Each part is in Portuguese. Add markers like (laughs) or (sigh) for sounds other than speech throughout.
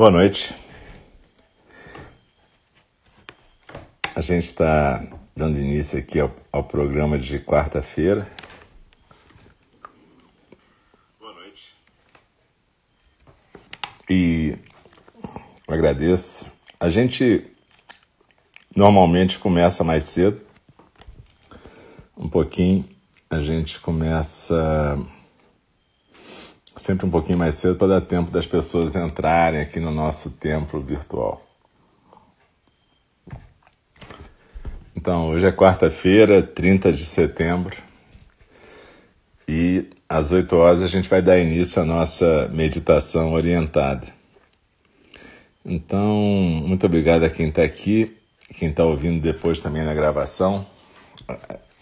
Boa noite. A gente está dando início aqui ao, ao programa de quarta-feira. Boa noite. E agradeço. A gente normalmente começa mais cedo, um pouquinho. A gente começa sempre um pouquinho mais cedo para dar tempo das pessoas entrarem aqui no nosso templo virtual. Então, hoje é quarta-feira, 30 de setembro, e às 8 horas a gente vai dar início à nossa meditação orientada. Então, muito obrigado a quem está aqui, quem está ouvindo depois também na gravação.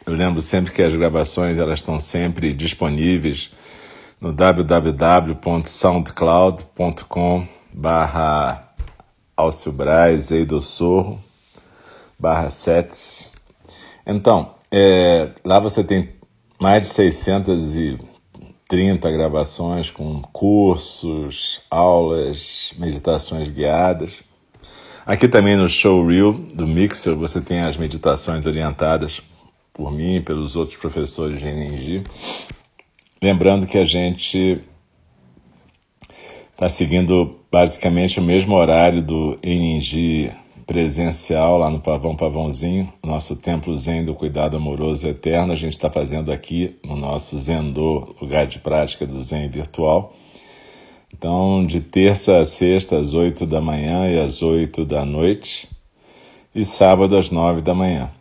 Eu lembro sempre que as gravações elas estão sempre disponíveis no www.soundcloud.com barra Alcio Braz, Eido Sorro, barra sets. Então, é, lá você tem mais de 630 gravações com cursos, aulas, meditações guiadas. Aqui também no Showreel do Mixer você tem as meditações orientadas por mim e pelos outros professores de NG. Lembrando que a gente está seguindo basicamente o mesmo horário do NG presencial lá no Pavão Pavãozinho, nosso templo Zen do Cuidado Amoroso Eterno. A gente está fazendo aqui no nosso Zendô, lugar de prática do Zen virtual. Então, de terça a sexta, às oito da manhã e às oito da noite, e sábado às nove da manhã.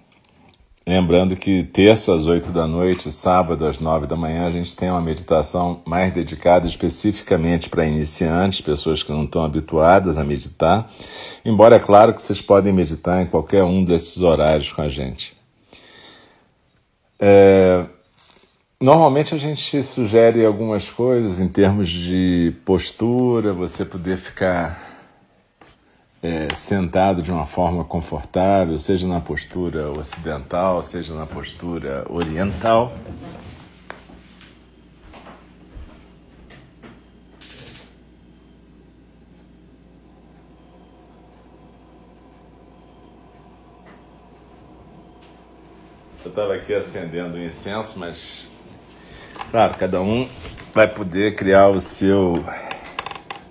Lembrando que terça às oito da noite, sábado às nove da manhã, a gente tem uma meditação mais dedicada especificamente para iniciantes, pessoas que não estão habituadas a meditar. Embora é claro que vocês podem meditar em qualquer um desses horários com a gente. É... Normalmente a gente sugere algumas coisas em termos de postura, você poder ficar é, sentado de uma forma confortável, seja na postura ocidental, seja na postura oriental. Eu estava aqui acendendo o incenso, mas, claro, cada um vai poder criar o seu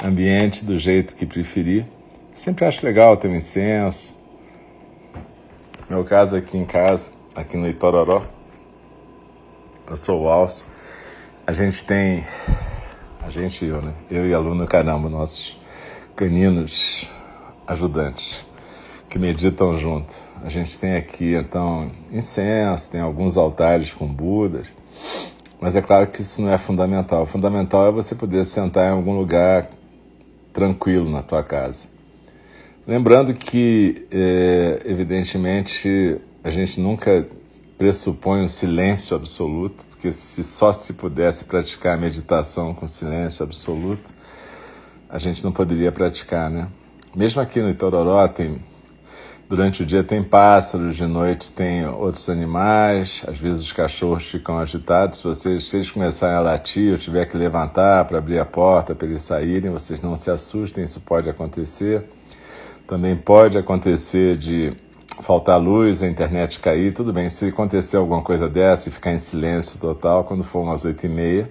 ambiente do jeito que preferir. Sempre acho legal ter um incenso. Meu caso aqui em casa, aqui no Itororó, eu sou o Alcio. A gente tem, a gente e eu, né? Eu e a Luna Caramba, nossos caninos ajudantes que meditam junto. A gente tem aqui então incenso, tem alguns altares com Budas, mas é claro que isso não é fundamental. O fundamental é você poder sentar em algum lugar tranquilo na tua casa. Lembrando que, é, evidentemente, a gente nunca pressupõe um silêncio absoluto, porque se só se pudesse praticar a meditação com silêncio absoluto, a gente não poderia praticar, né? Mesmo aqui no Itororó tem durante o dia tem pássaros, de noite tem outros animais, às vezes os cachorros ficam agitados. Se vocês, se eles começarem a latir, eu tiver que levantar para abrir a porta para eles saírem, vocês não se assustem, isso pode acontecer. Também pode acontecer de faltar luz, a internet cair, tudo bem. Se acontecer alguma coisa dessa e ficar em silêncio total, quando for umas oito e meia,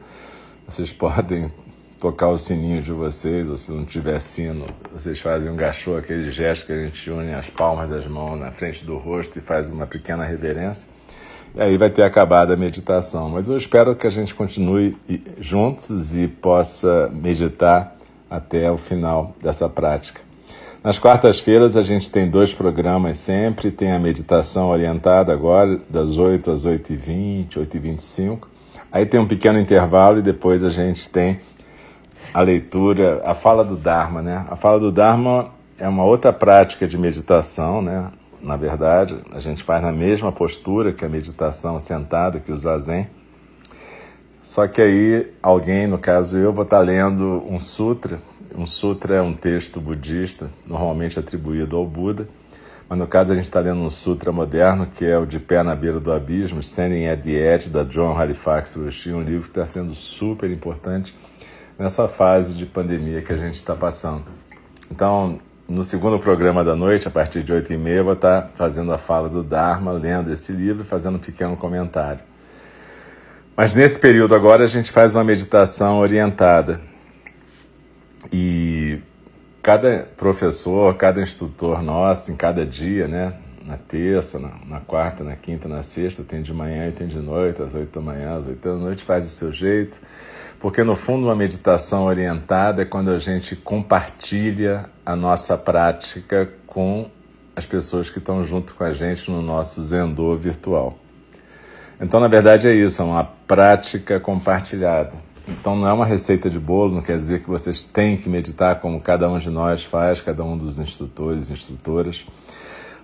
vocês (laughs) podem tocar o sininho de vocês, ou se não tiver sino, vocês fazem um gachô, aquele gesto que a gente une as palmas das mãos na frente do rosto e faz uma pequena reverência. E aí vai ter acabado a meditação. Mas eu espero que a gente continue juntos e possa meditar até o final dessa prática. Nas quartas-feiras a gente tem dois programas sempre, tem a meditação orientada agora, das 8 às 8h20, 8h25. Aí tem um pequeno intervalo e depois a gente tem a leitura, a fala do Dharma, né? A fala do Dharma é uma outra prática de meditação, né? Na verdade, a gente faz na mesma postura que a meditação sentada, que o Zazen. Só que aí alguém, no caso eu, vou estar lendo um sutra um sutra é um texto budista, normalmente atribuído ao Buda, mas no caso a gente está lendo um sutra moderno, que é o De Pé na Beira do Abismo, Standing at the Edge, da John Halifax Roshi, um livro que está sendo super importante nessa fase de pandemia que a gente está passando. Então, no segundo programa da noite, a partir de 8 e meia, vou estar fazendo a fala do Dharma, lendo esse livro e fazendo um pequeno comentário. Mas nesse período agora a gente faz uma meditação orientada. E cada professor, cada instrutor nosso, em cada dia, né? Na terça, na, na, quarta, na quinta, na sexta, tem de manhã e tem de noite, às oito da manhã, às oito da noite, faz o seu jeito. Porque no fundo uma meditação orientada é quando a gente compartilha a nossa prática com as pessoas que estão junto com a gente no nosso Zendô virtual. Então, na verdade, é isso, é uma prática compartilhada. Então, não é uma receita de bolo, não quer dizer que vocês têm que meditar como cada um de nós faz, cada um dos instrutores e instrutoras,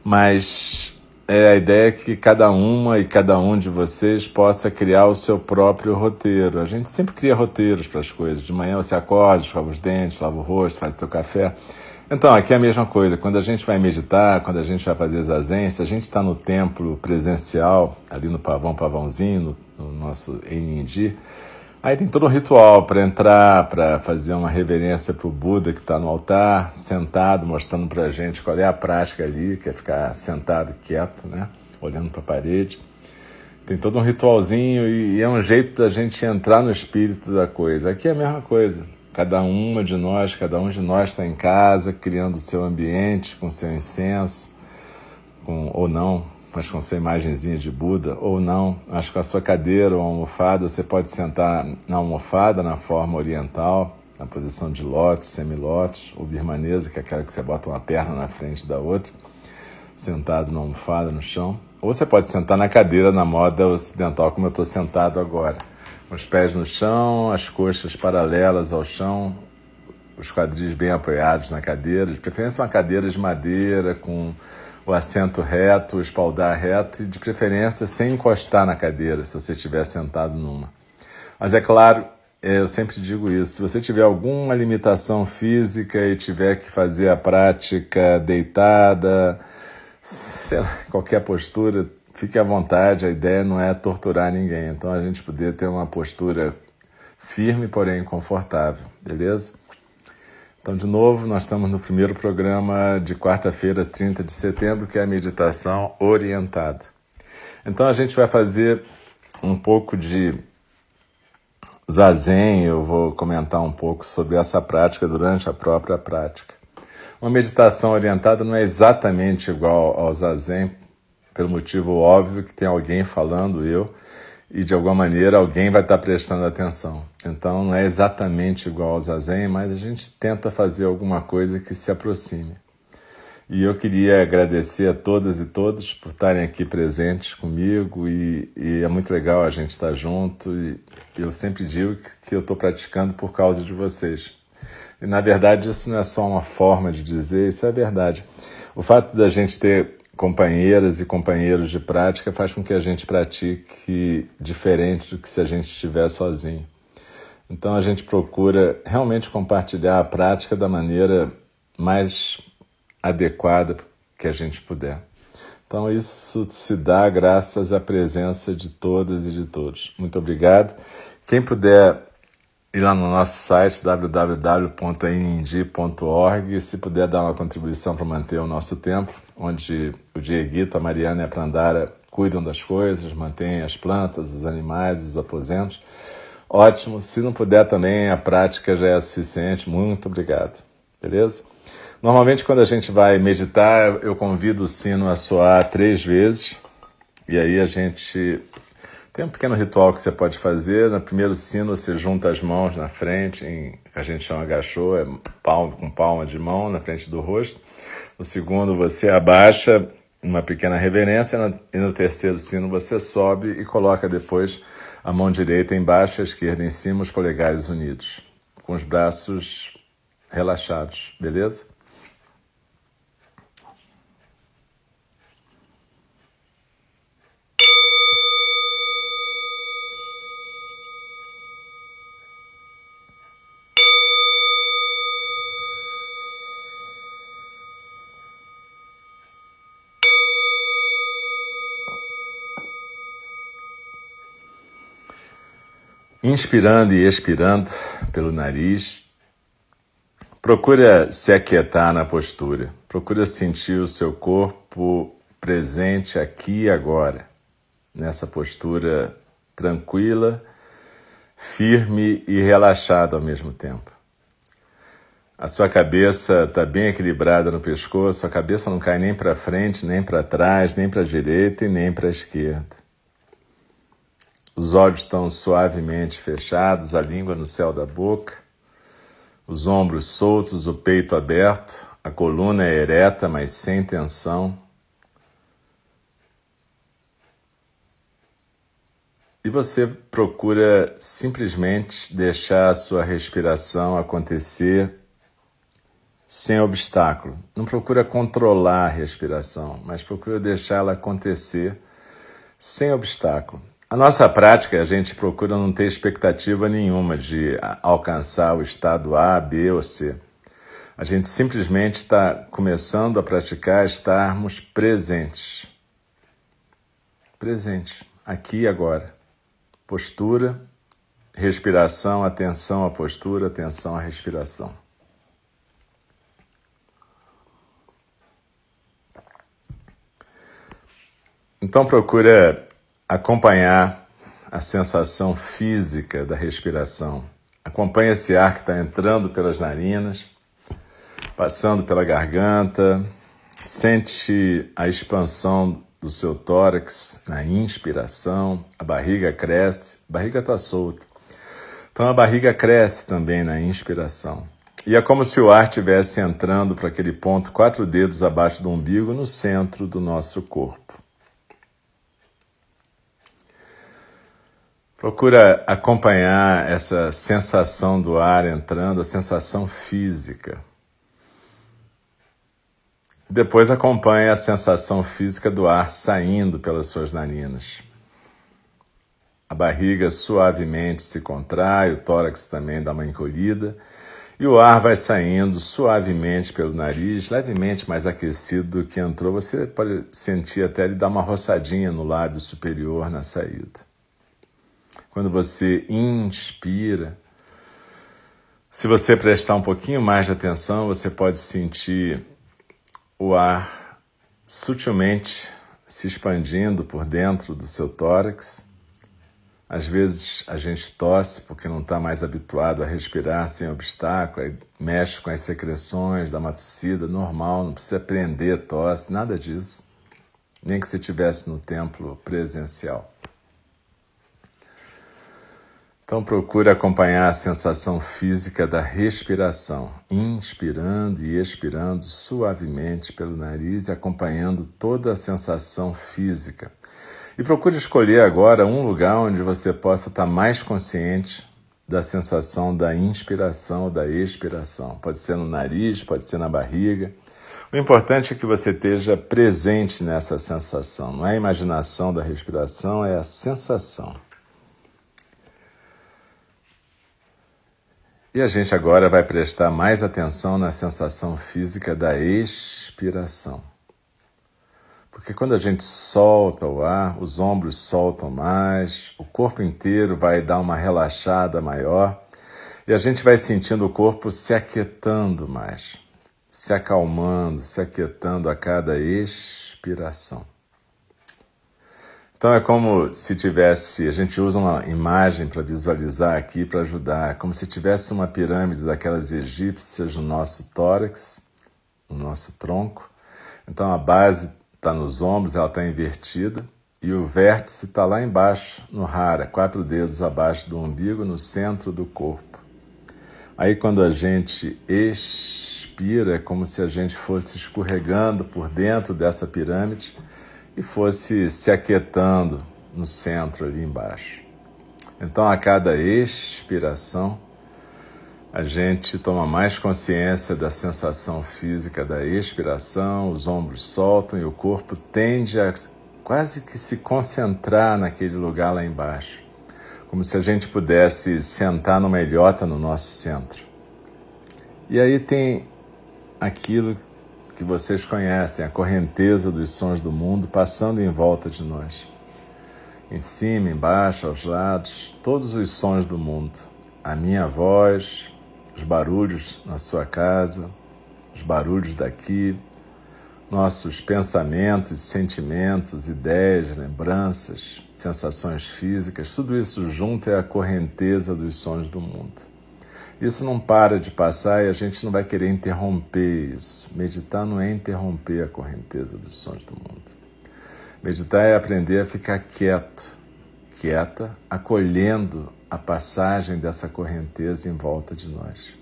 mas é a ideia que cada uma e cada um de vocês possa criar o seu próprio roteiro. A gente sempre cria roteiros para as coisas. De manhã você acorda, escova os dentes, lava o rosto, faz o seu café. Então, aqui é a mesma coisa. Quando a gente vai meditar, quando a gente vai fazer zazen, se a gente está no templo presencial, ali no pavão, pavãozinho, no, no nosso Enindi, aí tem todo um ritual para entrar, para fazer uma reverência para o Buda que está no altar, sentado, mostrando para a gente qual é a prática ali, que é ficar sentado quieto, né? olhando para a parede. Tem todo um ritualzinho e, e é um jeito da gente entrar no espírito da coisa. Aqui é a mesma coisa. Cada uma de nós, cada um de nós está em casa, criando o seu ambiente com seu incenso, com, ou não, mas com sua imagenzinha de Buda, ou não, mas com a sua cadeira ou almofada, você pode sentar na almofada, na forma oriental, na posição de lótus, semilótus, ou birmanesa, que é aquela que você bota uma perna na frente da outra, sentado na almofada, no chão. Ou você pode sentar na cadeira na moda ocidental, como eu estou sentado agora os pés no chão, as coxas paralelas ao chão, os quadris bem apoiados na cadeira, de preferência uma cadeira de madeira com o assento reto, o espaldar reto e de preferência sem encostar na cadeira, se você estiver sentado numa. Mas é claro, é, eu sempre digo isso, se você tiver alguma limitação física e tiver que fazer a prática deitada, lá, (laughs) qualquer postura, fique à vontade, a ideia não é torturar ninguém. Então a gente poder ter uma postura firme, porém confortável, beleza? Então, de novo, nós estamos no primeiro programa de quarta-feira, 30 de setembro, que é a meditação orientada. Então, a gente vai fazer um pouco de zazen, eu vou comentar um pouco sobre essa prática durante a própria prática. Uma meditação orientada não é exatamente igual ao zazen, pelo motivo óbvio que tem alguém falando eu e de alguma maneira alguém vai estar prestando atenção. Então não é exatamente igual ao zazen, mas a gente tenta fazer alguma coisa que se aproxime. E eu queria agradecer a todas e todos por estarem aqui presentes comigo e, e é muito legal a gente estar junto e eu sempre digo que eu estou praticando por causa de vocês. E na verdade isso não é só uma forma de dizer, isso é verdade. O fato da gente ter companheiras e companheiros de prática faz com que a gente pratique diferente do que se a gente estiver sozinho. Então a gente procura realmente compartilhar a prática da maneira mais adequada que a gente puder. Então isso se dá graças à presença de todas e de todos. Muito obrigado. Quem puder ir lá no nosso site www.ind.org, se puder dar uma contribuição para manter o nosso templo, onde o Dieguito, a Mariana e a Prandara cuidam das coisas, mantêm as plantas, os animais, os aposentos. Ótimo. Se não puder também, a prática já é suficiente. Muito obrigado. Beleza? Normalmente, quando a gente vai meditar, eu convido o sino a soar três vezes. E aí a gente tem um pequeno ritual que você pode fazer. No primeiro sino, você junta as mãos na frente, em, a gente chama agachou, é palma com palma de mão na frente do rosto. No segundo, você abaixa uma pequena reverência. E no terceiro sino, você sobe e coloca depois a mão direita embaixo, a esquerda em cima, os polegares unidos, com os braços relaxados, beleza? Inspirando e expirando pelo nariz, Procura se aquietar na postura. Procura sentir o seu corpo presente aqui e agora, nessa postura tranquila, firme e relaxada ao mesmo tempo. A sua cabeça está bem equilibrada no pescoço, a cabeça não cai nem para frente, nem para trás, nem para a direita e nem para a esquerda. Os olhos estão suavemente fechados, a língua no céu da boca, os ombros soltos, o peito aberto, a coluna é ereta, mas sem tensão. E você procura simplesmente deixar a sua respiração acontecer sem obstáculo. Não procura controlar a respiração, mas procura deixá-la acontecer sem obstáculo. A nossa prática, a gente procura não ter expectativa nenhuma de alcançar o estado A, B ou C. A gente simplesmente está começando a praticar estarmos presentes. Presentes, aqui e agora postura, respiração, atenção à postura, atenção à respiração. Então procura acompanhar a sensação física da respiração. Acompanhe esse ar que está entrando pelas narinas, passando pela garganta, sente a expansão do seu tórax na inspiração, a barriga cresce, a barriga está solta. Então a barriga cresce também na inspiração. E é como se o ar estivesse entrando para aquele ponto, quatro dedos abaixo do umbigo, no centro do nosso corpo. Procura acompanhar essa sensação do ar entrando, a sensação física. Depois acompanhe a sensação física do ar saindo pelas suas narinas. A barriga suavemente se contrai, o tórax também dá uma encolhida e o ar vai saindo suavemente pelo nariz, levemente mais aquecido do que entrou. Você pode sentir até ele dar uma roçadinha no lábio superior na saída. Quando você inspira, se você prestar um pouquinho mais de atenção, você pode sentir o ar sutilmente se expandindo por dentro do seu tórax. Às vezes a gente tosse porque não está mais habituado a respirar sem obstáculo, mexe com as secreções da matucida, normal, não precisa prender tosse, nada disso. Nem que se estivesse no templo presencial. Então procure acompanhar a sensação física da respiração, inspirando e expirando suavemente pelo nariz acompanhando toda a sensação física. E procure escolher agora um lugar onde você possa estar mais consciente da sensação da inspiração ou da expiração. Pode ser no nariz, pode ser na barriga. O importante é que você esteja presente nessa sensação. Não é a imaginação da respiração, é a sensação. E a gente agora vai prestar mais atenção na sensação física da expiração. Porque quando a gente solta o ar, os ombros soltam mais, o corpo inteiro vai dar uma relaxada maior e a gente vai sentindo o corpo se aquietando mais, se acalmando, se aquietando a cada expiração. Então é como se tivesse, a gente usa uma imagem para visualizar aqui para ajudar, como se tivesse uma pirâmide daquelas egípcias no nosso tórax, no nosso tronco. Então a base está nos ombros, ela está invertida, e o vértice está lá embaixo, no rara, quatro dedos abaixo do umbigo, no centro do corpo. Aí quando a gente expira, é como se a gente fosse escorregando por dentro dessa pirâmide e fosse se aquietando no centro ali embaixo. Então, a cada expiração, a gente toma mais consciência da sensação física da expiração, os ombros soltam e o corpo tende a quase que se concentrar naquele lugar lá embaixo, como se a gente pudesse sentar numa ilhota no nosso centro. E aí tem aquilo que vocês conhecem, a correnteza dos sons do mundo passando em volta de nós. Em cima, embaixo, aos lados, todos os sons do mundo. A minha voz, os barulhos na sua casa, os barulhos daqui, nossos pensamentos, sentimentos, ideias, lembranças, sensações físicas, tudo isso junto é a correnteza dos sons do mundo. Isso não para de passar e a gente não vai querer interromper isso. Meditar não é interromper a correnteza dos sons do mundo. Meditar é aprender a ficar quieto, quieta, acolhendo a passagem dessa correnteza em volta de nós.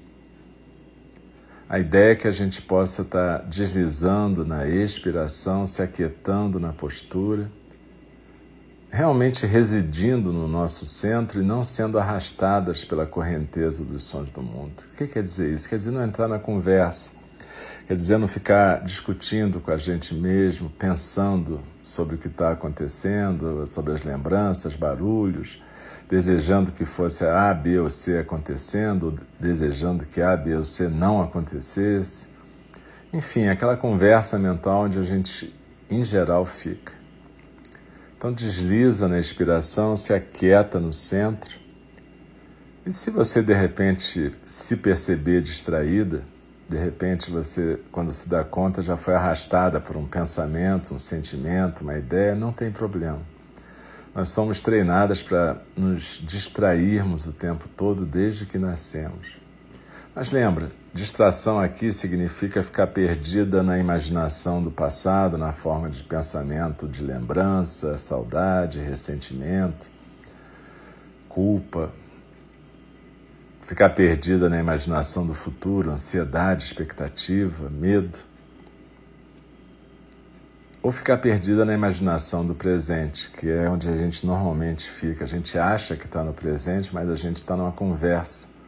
A ideia é que a gente possa estar deslizando na expiração, se aquietando na postura realmente residindo no nosso centro e não sendo arrastadas pela correnteza dos sons do mundo. O que quer dizer isso? Quer dizer não entrar na conversa, quer dizer não ficar discutindo com a gente mesmo, pensando sobre o que está acontecendo, sobre as lembranças, barulhos, desejando que fosse A, B ou C acontecendo, desejando que A, B ou C não acontecesse. Enfim, aquela conversa mental onde a gente, em geral, fica. Então desliza na inspiração, se aquieta no centro. E se você de repente se perceber distraída, de repente você, quando se dá conta, já foi arrastada por um pensamento, um sentimento, uma ideia, não tem problema. Nós somos treinadas para nos distrairmos o tempo todo desde que nascemos. Mas lembra, distração aqui significa ficar perdida na imaginação do passado, na forma de pensamento de lembrança, saudade, ressentimento, culpa. Ficar perdida na imaginação do futuro, ansiedade, expectativa, medo. Ou ficar perdida na imaginação do presente, que é onde a gente normalmente fica. A gente acha que está no presente, mas a gente está numa conversa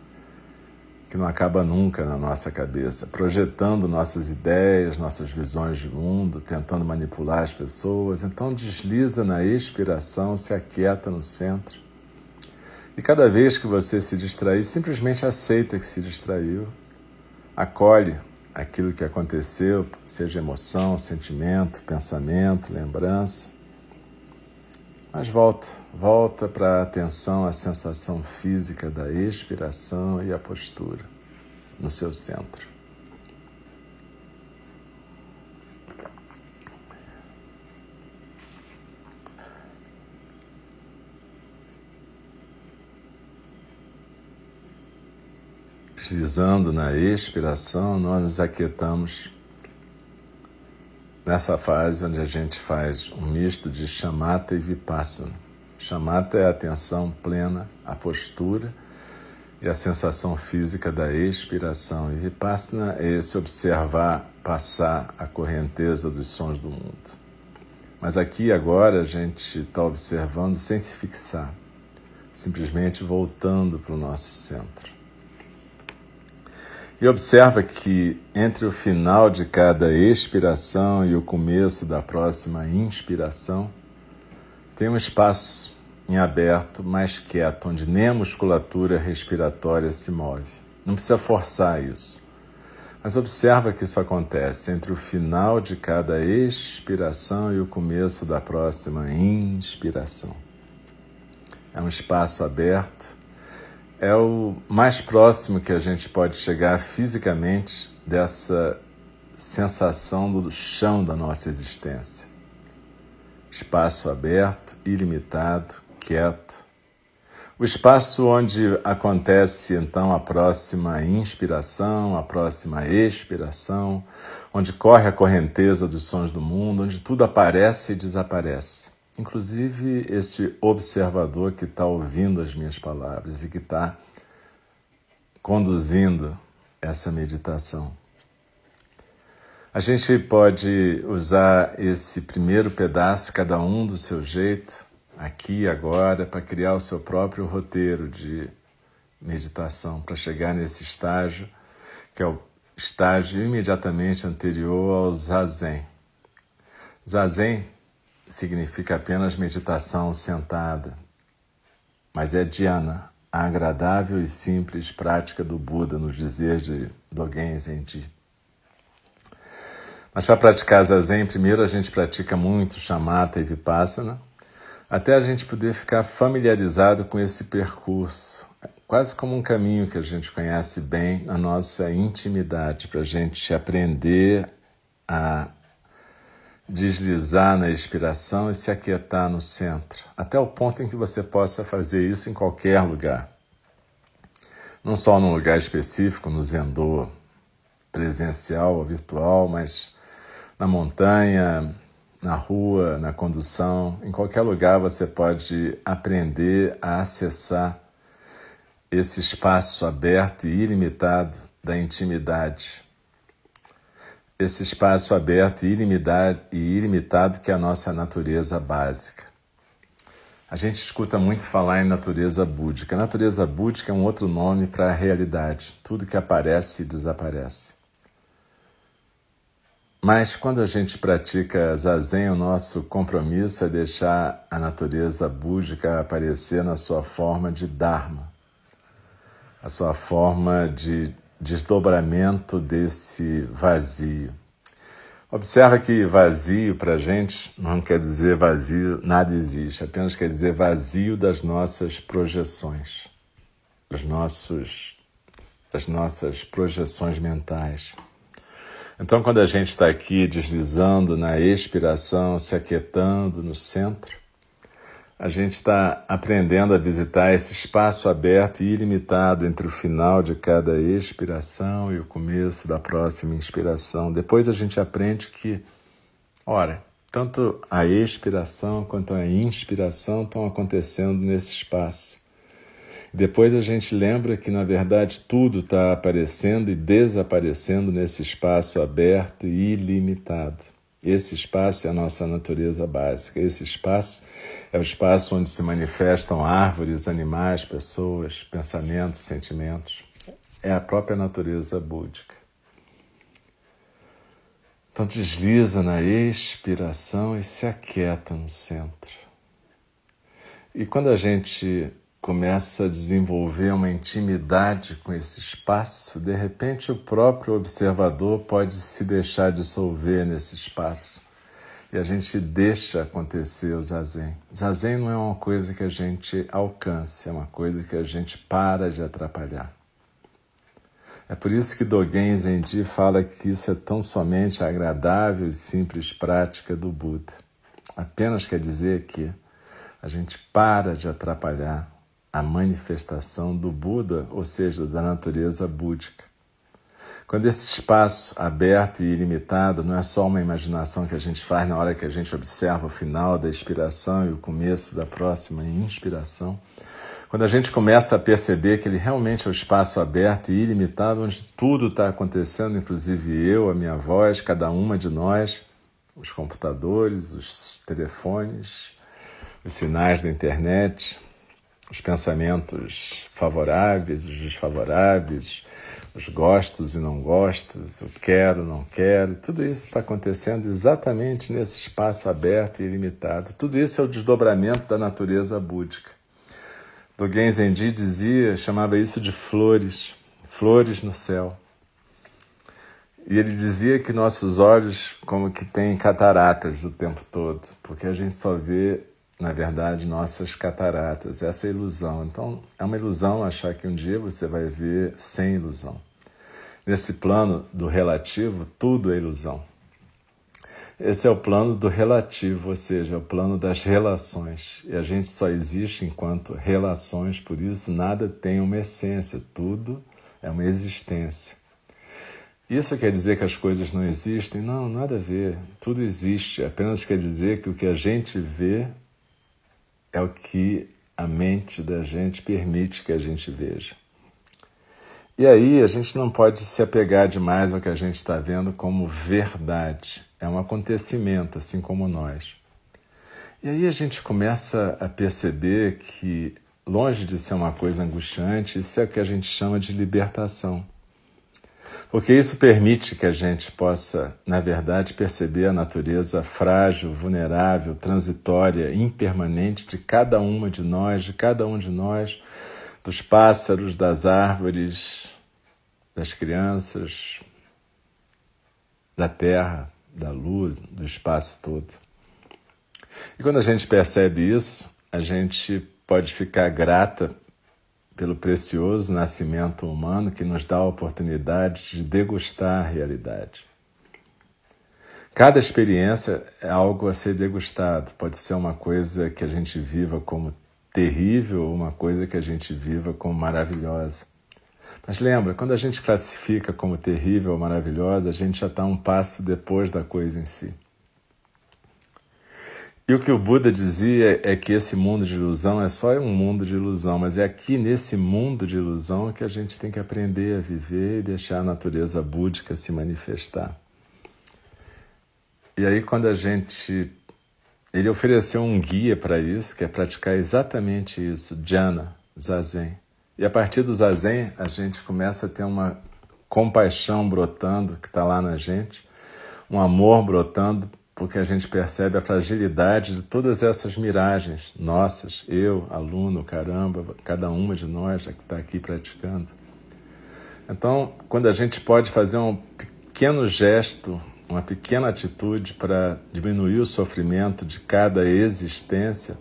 que não acaba nunca na nossa cabeça, projetando nossas ideias, nossas visões de mundo, tentando manipular as pessoas. Então desliza na expiração, se aquieta no centro. E cada vez que você se distrair, simplesmente aceita que se distraiu, acolhe aquilo que aconteceu, seja emoção, sentimento, pensamento, lembrança. Mas volta, volta para a atenção à sensação física da expiração e a postura no seu centro. Deslizando na expiração, nós nos aquietamos nessa fase onde a gente faz um misto de chamata e vipassana. Chamata é a atenção plena, a postura e a sensação física da expiração. E vipassana é esse observar passar a correnteza dos sons do mundo. Mas aqui agora a gente está observando sem se fixar, simplesmente voltando para o nosso centro. E observa que entre o final de cada expiração e o começo da próxima inspiração, tem um espaço em aberto, mais quieto, onde nem a musculatura respiratória se move. Não precisa forçar isso. Mas observa que isso acontece entre o final de cada expiração e o começo da próxima inspiração. É um espaço aberto é o mais próximo que a gente pode chegar fisicamente dessa sensação do chão da nossa existência. Espaço aberto, ilimitado, quieto. O espaço onde acontece então a próxima inspiração, a próxima expiração, onde corre a correnteza dos sons do mundo, onde tudo aparece e desaparece inclusive este observador que está ouvindo as minhas palavras e que está conduzindo essa meditação. A gente pode usar esse primeiro pedaço, cada um do seu jeito, aqui agora, para criar o seu próprio roteiro de meditação, para chegar nesse estágio, que é o estágio imediatamente anterior ao zazen. Zazen significa apenas meditação sentada, mas é dhyana, a agradável e simples prática do Buda nos dizeres de Dogen Zenji. Mas para praticar zazen, primeiro a gente pratica muito shamatha e vipassana, até a gente poder ficar familiarizado com esse percurso, quase como um caminho que a gente conhece bem na nossa intimidade, para a gente aprender a deslizar na expiração e se aquietar no centro, até o ponto em que você possa fazer isso em qualquer lugar. Não só num lugar específico, no Zendô presencial ou virtual, mas na montanha, na rua, na condução, em qualquer lugar você pode aprender a acessar esse espaço aberto e ilimitado da intimidade esse espaço aberto e ilimitado, e que é a nossa natureza básica. A gente escuta muito falar em natureza búdica. A natureza búdica é um outro nome para a realidade. Tudo que aparece desaparece. Mas quando a gente pratica zazen, o nosso compromisso é deixar a natureza búdica aparecer na sua forma de dharma, a sua forma de desdobramento desse vazio. Observa que vazio para a gente não quer dizer vazio, nada existe, apenas quer dizer vazio das nossas projeções, dos nossos, das nossas projeções mentais. Então, quando a gente está aqui deslizando na expiração, se aquietando no centro, a gente está aprendendo a visitar esse espaço aberto e ilimitado entre o final de cada expiração e o começo da próxima inspiração. Depois a gente aprende que, ora, tanto a expiração quanto a inspiração estão acontecendo nesse espaço. Depois a gente lembra que, na verdade, tudo está aparecendo e desaparecendo nesse espaço aberto e ilimitado. Esse espaço é a nossa natureza básica. Esse espaço é o espaço onde se manifestam árvores, animais, pessoas, pensamentos, sentimentos. É a própria natureza búdica. Então desliza na expiração e se aquieta no centro. E quando a gente começa a desenvolver uma intimidade com esse espaço, de repente o próprio observador pode se deixar dissolver nesse espaço. E a gente deixa acontecer o zazen. Zazen não é uma coisa que a gente alcance, é uma coisa que a gente para de atrapalhar. É por isso que Dogen Zenji fala que isso é tão somente agradável e simples prática do Buda. Apenas quer dizer que a gente para de atrapalhar a manifestação do Buda, ou seja, da natureza búdica. Quando esse espaço aberto e ilimitado não é só uma imaginação que a gente faz na hora que a gente observa o final da expiração e o começo da próxima inspiração, quando a gente começa a perceber que ele realmente é o espaço aberto e ilimitado, onde tudo está acontecendo, inclusive eu, a minha voz, cada uma de nós, os computadores, os telefones, os sinais da internet, os pensamentos favoráveis, os desfavoráveis, os gostos e não gostos, o quero, não quero, tudo isso está acontecendo exatamente nesse espaço aberto e ilimitado. Tudo isso é o desdobramento da natureza búdica. Dogen Zenji dizia, chamava isso de flores, flores no céu. E ele dizia que nossos olhos como que têm cataratas o tempo todo, porque a gente só vê na verdade, nossas cataratas, essa é ilusão. Então, é uma ilusão achar que um dia você vai ver sem ilusão. Nesse plano do relativo, tudo é ilusão. Esse é o plano do relativo, ou seja, é o plano das relações. E a gente só existe enquanto relações, por isso nada tem uma essência, tudo é uma existência. Isso quer dizer que as coisas não existem? Não, nada a ver. Tudo existe. Apenas quer dizer que o que a gente vê é o que a mente da gente permite que a gente veja. E aí a gente não pode se apegar demais ao que a gente está vendo como verdade. É um acontecimento, assim como nós. E aí a gente começa a perceber que, longe de ser uma coisa angustiante, isso é o que a gente chama de libertação. Porque isso permite que a gente possa, na verdade, perceber a natureza frágil, vulnerável, transitória, impermanente de cada uma de nós, de cada um de nós, dos pássaros, das árvores, das crianças, da terra, da luz, do espaço todo. E quando a gente percebe isso, a gente pode ficar grata pelo precioso nascimento humano que nos dá a oportunidade de degustar a realidade. Cada experiência é algo a ser degustado. Pode ser uma coisa que a gente viva como terrível ou uma coisa que a gente viva como maravilhosa. Mas lembra, quando a gente classifica como terrível ou maravilhosa, a gente já está um passo depois da coisa em si. E o que o Buda dizia é que esse mundo de ilusão é só um mundo de ilusão, mas é aqui nesse mundo de ilusão que a gente tem que aprender a viver e deixar a natureza búdica se manifestar. E aí, quando a gente. Ele ofereceu um guia para isso, que é praticar exatamente isso, jhana, zazen. E a partir do zazen, a gente começa a ter uma compaixão brotando que está lá na gente, um amor brotando, porque a gente percebe a fragilidade de todas essas miragens nossas, eu, aluno, caramba, cada uma de nós que está aqui praticando. Então, quando a gente pode fazer um pequeno gesto, uma pequena atitude para diminuir o sofrimento de cada existência,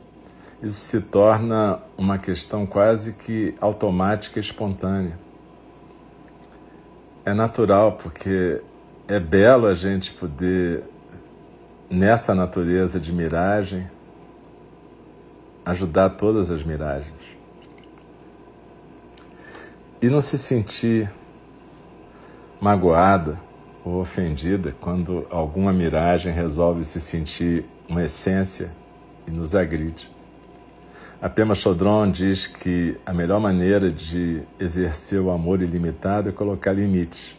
isso se torna uma questão quase que automática e espontânea. É natural, porque é belo a gente poder, nessa natureza de miragem, ajudar todas as miragens. E não se sentir magoada ou ofendida quando alguma miragem resolve se sentir uma essência e nos agride. A Pema Chodron diz que a melhor maneira de exercer o amor ilimitado é colocar limites.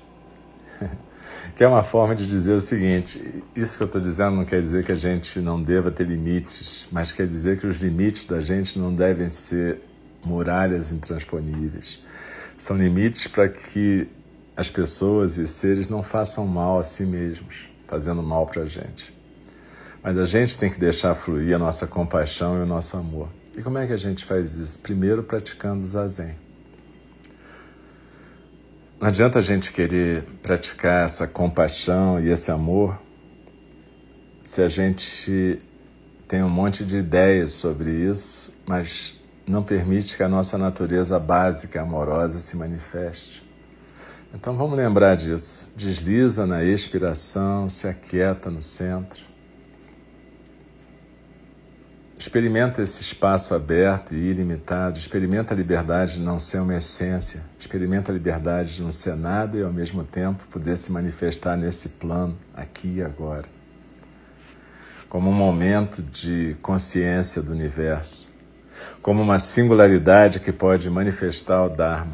(laughs) que é uma forma de dizer o seguinte: isso que eu estou dizendo não quer dizer que a gente não deva ter limites, mas quer dizer que os limites da gente não devem ser muralhas intransponíveis. São limites para que as pessoas e os seres não façam mal a si mesmos, fazendo mal para a gente. Mas a gente tem que deixar fluir a nossa compaixão e o nosso amor. E como é que a gente faz isso? Primeiro, praticando zazen. Não adianta a gente querer praticar essa compaixão e esse amor se a gente tem um monte de ideias sobre isso, mas não permite que a nossa natureza básica amorosa se manifeste. Então vamos lembrar disso. Desliza na expiração, se aquieta no centro. Experimenta esse espaço aberto e ilimitado, experimenta a liberdade de não ser uma essência, experimenta a liberdade de não ser nada e ao mesmo tempo poder se manifestar nesse plano, aqui e agora, como um momento de consciência do universo, como uma singularidade que pode manifestar o Dharma.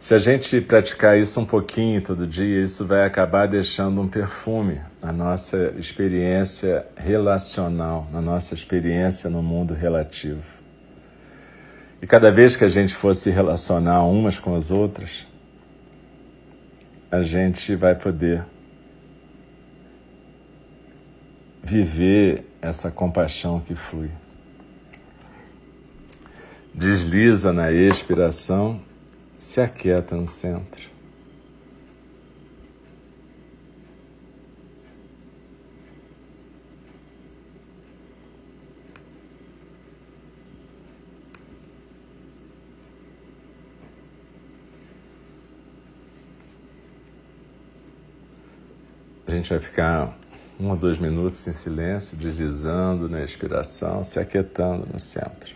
Se a gente praticar isso um pouquinho todo dia, isso vai acabar deixando um perfume na nossa experiência relacional, na nossa experiência no mundo relativo. E cada vez que a gente for se relacionar umas com as outras, a gente vai poder viver essa compaixão que flui. Desliza na expiração se aquieta no centro. A gente vai ficar um ou dois minutos em silêncio, deslizando na expiração, se aquietando no centro.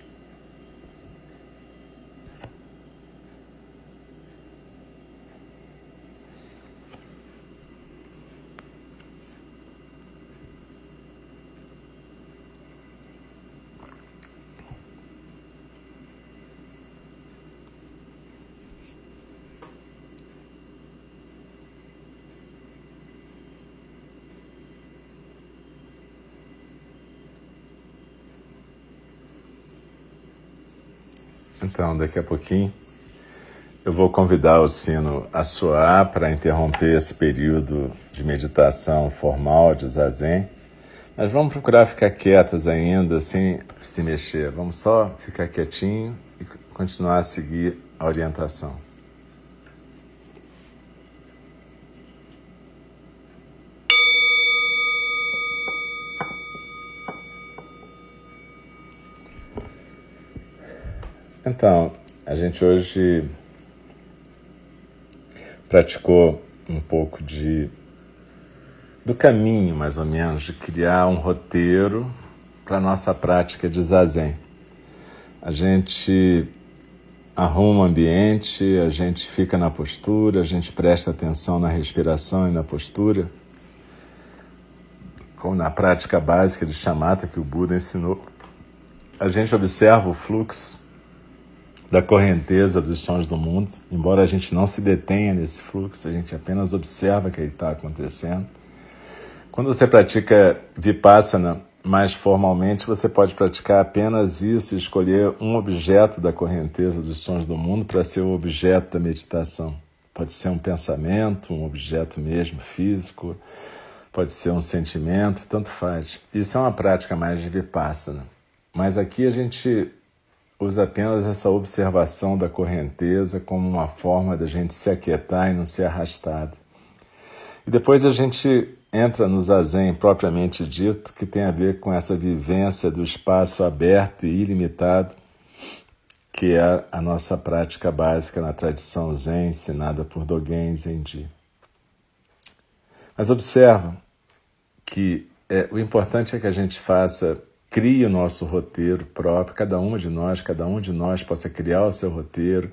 Então, daqui a pouquinho, eu vou convidar o sino a soar para interromper esse período de meditação formal de zazen. Mas vamos procurar ficar quietas ainda, sem se mexer. Vamos só ficar quietinho e continuar a seguir a orientação. Então, a gente hoje praticou um pouco de do caminho, mais ou menos, de criar um roteiro para a nossa prática de zazen. A gente arruma o ambiente, a gente fica na postura, a gente presta atenção na respiração e na postura, como na prática básica de chamata que o Buda ensinou. A gente observa o fluxo da correnteza dos sons do mundo, embora a gente não se detenha nesse fluxo, a gente apenas observa que ele está acontecendo. Quando você pratica Vipassana mais formalmente, você pode praticar apenas isso escolher um objeto da correnteza dos sons do mundo para ser o objeto da meditação. Pode ser um pensamento, um objeto mesmo físico, pode ser um sentimento, tanto faz. Isso é uma prática mais de Vipassana. Mas aqui a gente usa apenas essa observação da correnteza como uma forma da gente se aquietar e não ser arrastado. E depois a gente entra no zazen propriamente dito, que tem a ver com essa vivência do espaço aberto e ilimitado, que é a nossa prática básica na tradição zen ensinada por Dogen Zenji. Mas observa que é, o importante é que a gente faça crie o nosso roteiro próprio, cada uma de nós, cada um de nós possa criar o seu roteiro,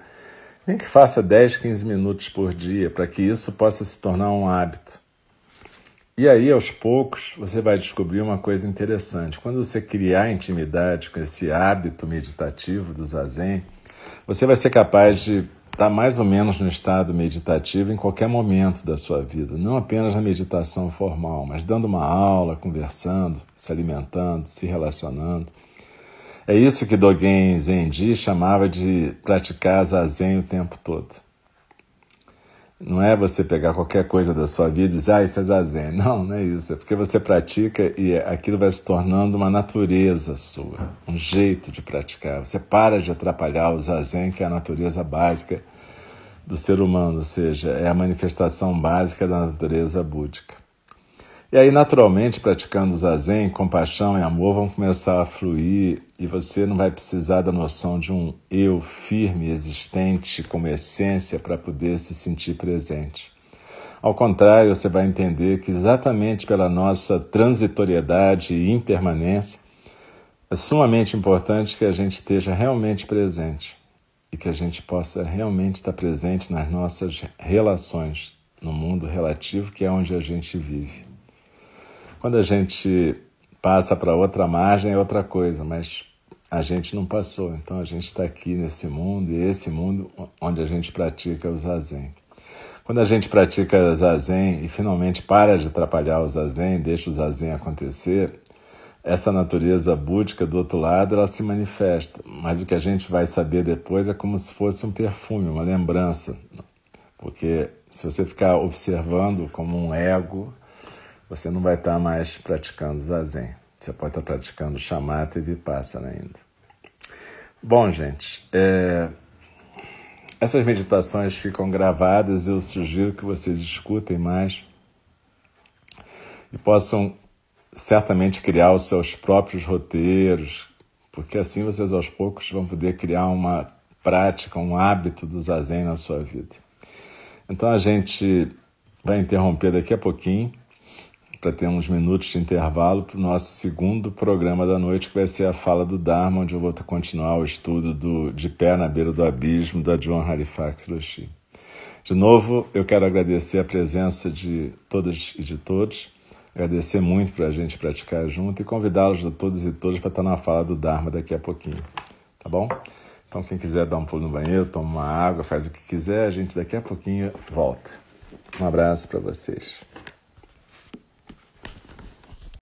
nem que faça 10, 15 minutos por dia, para que isso possa se tornar um hábito. E aí, aos poucos, você vai descobrir uma coisa interessante. Quando você criar intimidade com esse hábito meditativo do zazen, você vai ser capaz de estar mais ou menos no estado meditativo em qualquer momento da sua vida, não apenas na meditação formal, mas dando uma aula, conversando, se alimentando, se relacionando. É isso que Dogen Zenji chamava de praticar zazen o tempo todo. Não é você pegar qualquer coisa da sua vida e dizer, ah, isso é zazen. Não, não é isso. É porque você pratica e aquilo vai se tornando uma natureza sua, um jeito de praticar. Você para de atrapalhar o zazen, que é a natureza básica do ser humano, ou seja, é a manifestação básica da natureza búdica. E aí, naturalmente, praticando zazen, compaixão e amor vão começar a fluir e você não vai precisar da noção de um eu firme, existente como essência para poder se sentir presente. Ao contrário, você vai entender que exatamente pela nossa transitoriedade e impermanência, é sumamente importante que a gente esteja realmente presente e que a gente possa realmente estar presente nas nossas relações, no mundo relativo que é onde a gente vive. Quando a gente passa para outra margem é outra coisa, mas a gente não passou, então a gente está aqui nesse mundo e esse mundo onde a gente pratica o zazen. Quando a gente pratica zazen e finalmente para de atrapalhar o zazen, deixa o zazen acontecer, essa natureza búdica do outro lado ela se manifesta, mas o que a gente vai saber depois é como se fosse um perfume, uma lembrança, porque se você ficar observando como um ego, você não vai estar mais praticando zazen. Você pode estar praticando chamata e vipassana ainda. Bom, gente, é... essas meditações ficam gravadas. Eu sugiro que vocês escutem mais e possam certamente criar os seus próprios roteiros, porque assim vocês aos poucos vão poder criar uma prática, um hábito do zazen na sua vida. Então a gente vai interromper daqui a pouquinho para ter uns minutos de intervalo para o nosso segundo programa da noite, que vai ser a fala do Dharma, onde eu vou continuar o estudo do De Pé na Beira do Abismo, da John Halifax Roshi. De novo, eu quero agradecer a presença de todas e de todos, agradecer muito para a gente praticar junto e convidá-los a todos e todas para estar na fala do Dharma daqui a pouquinho, tá bom? Então, quem quiser dar um pulo no banheiro, toma uma água, faz o que quiser, a gente daqui a pouquinho volta. Um abraço para vocês.